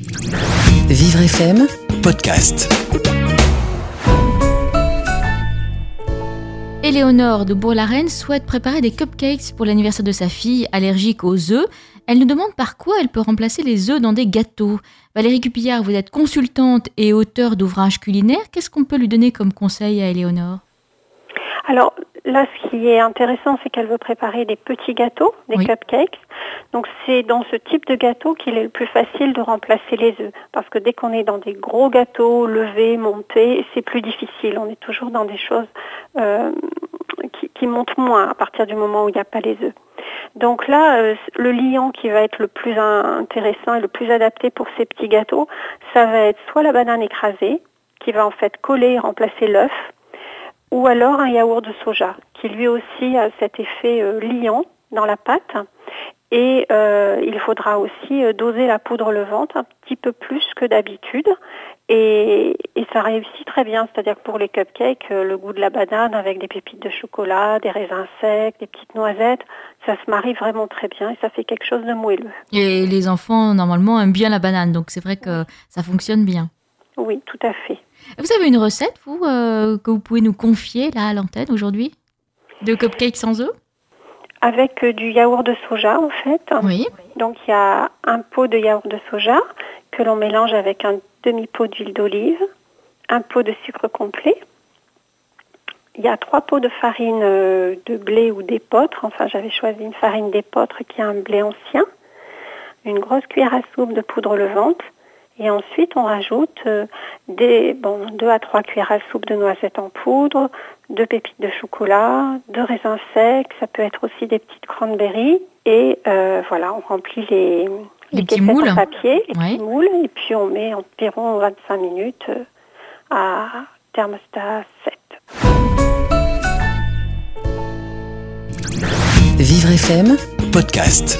Vivre FM, podcast. Éléonore de Bourg-la-Reine souhaite préparer des cupcakes pour l'anniversaire de sa fille allergique aux œufs. Elle nous demande par quoi elle peut remplacer les œufs dans des gâteaux. Valérie Cupillard, vous êtes consultante et auteure d'ouvrages culinaires. Qu'est-ce qu'on peut lui donner comme conseil à Éléonore? Alors là, ce qui est intéressant, c'est qu'elle veut préparer des petits gâteaux, des Oui. cupcakes. Donc c'est dans ce type de gâteau qu'il est le plus facile de remplacer les œufs. Parce que dès qu'on est dans des gros gâteaux, levés, montés, c'est plus difficile. On est toujours dans des choses euh, qui, qui montent moins à partir du moment où il n'y a pas les œufs. Donc là, euh, le liant qui va être le plus in- intéressant et le plus adapté pour ces petits gâteaux, ça va être soit la banane écrasée, qui va en fait coller et remplacer l'œuf, ou alors un yaourt de soja, qui lui aussi a cet effet euh, liant dans la pâte. Et euh, il faudra aussi euh, doser la poudre levante un petit peu plus que d'habitude. Et, et ça réussit très bien, c'est-à-dire que pour les cupcakes, euh, le goût de la banane avec des pépites de chocolat, des raisins secs, des petites noisettes, ça se marie vraiment très bien et ça fait quelque chose de moelleux. Et les enfants, normalement, aiment bien la banane, donc c'est vrai que ça fonctionne bien. Oui, tout à fait. Vous avez une recette, vous, euh, que vous pouvez nous confier là à l'antenne aujourd'hui? De cupcakes sans œufs Avec euh, du yaourt de soja en fait. Oui. Donc il y a un pot de yaourt de soja que l'on mélange avec un demi-pot d'huile d'olive, un pot de sucre complet. Il y a trois pots de farine euh, de blé ou d'épeautre. Enfin, j'avais choisi une farine d'épeautre qui est un blé ancien. Une grosse cuillère à soupe de poudre levante. Et ensuite, on rajoute euh, des, bon, deux à trois cuillères à soupe de noisettes en poudre, deux pépites de chocolat, deux raisins secs. Ça peut être aussi des petites cranberries. Et euh, voilà, on remplit les, Les petits moules. en papier, les Ouais. petits moules, et puis on met environ 25 minutes euh, à thermostat 7. Vivre FM, Podcast.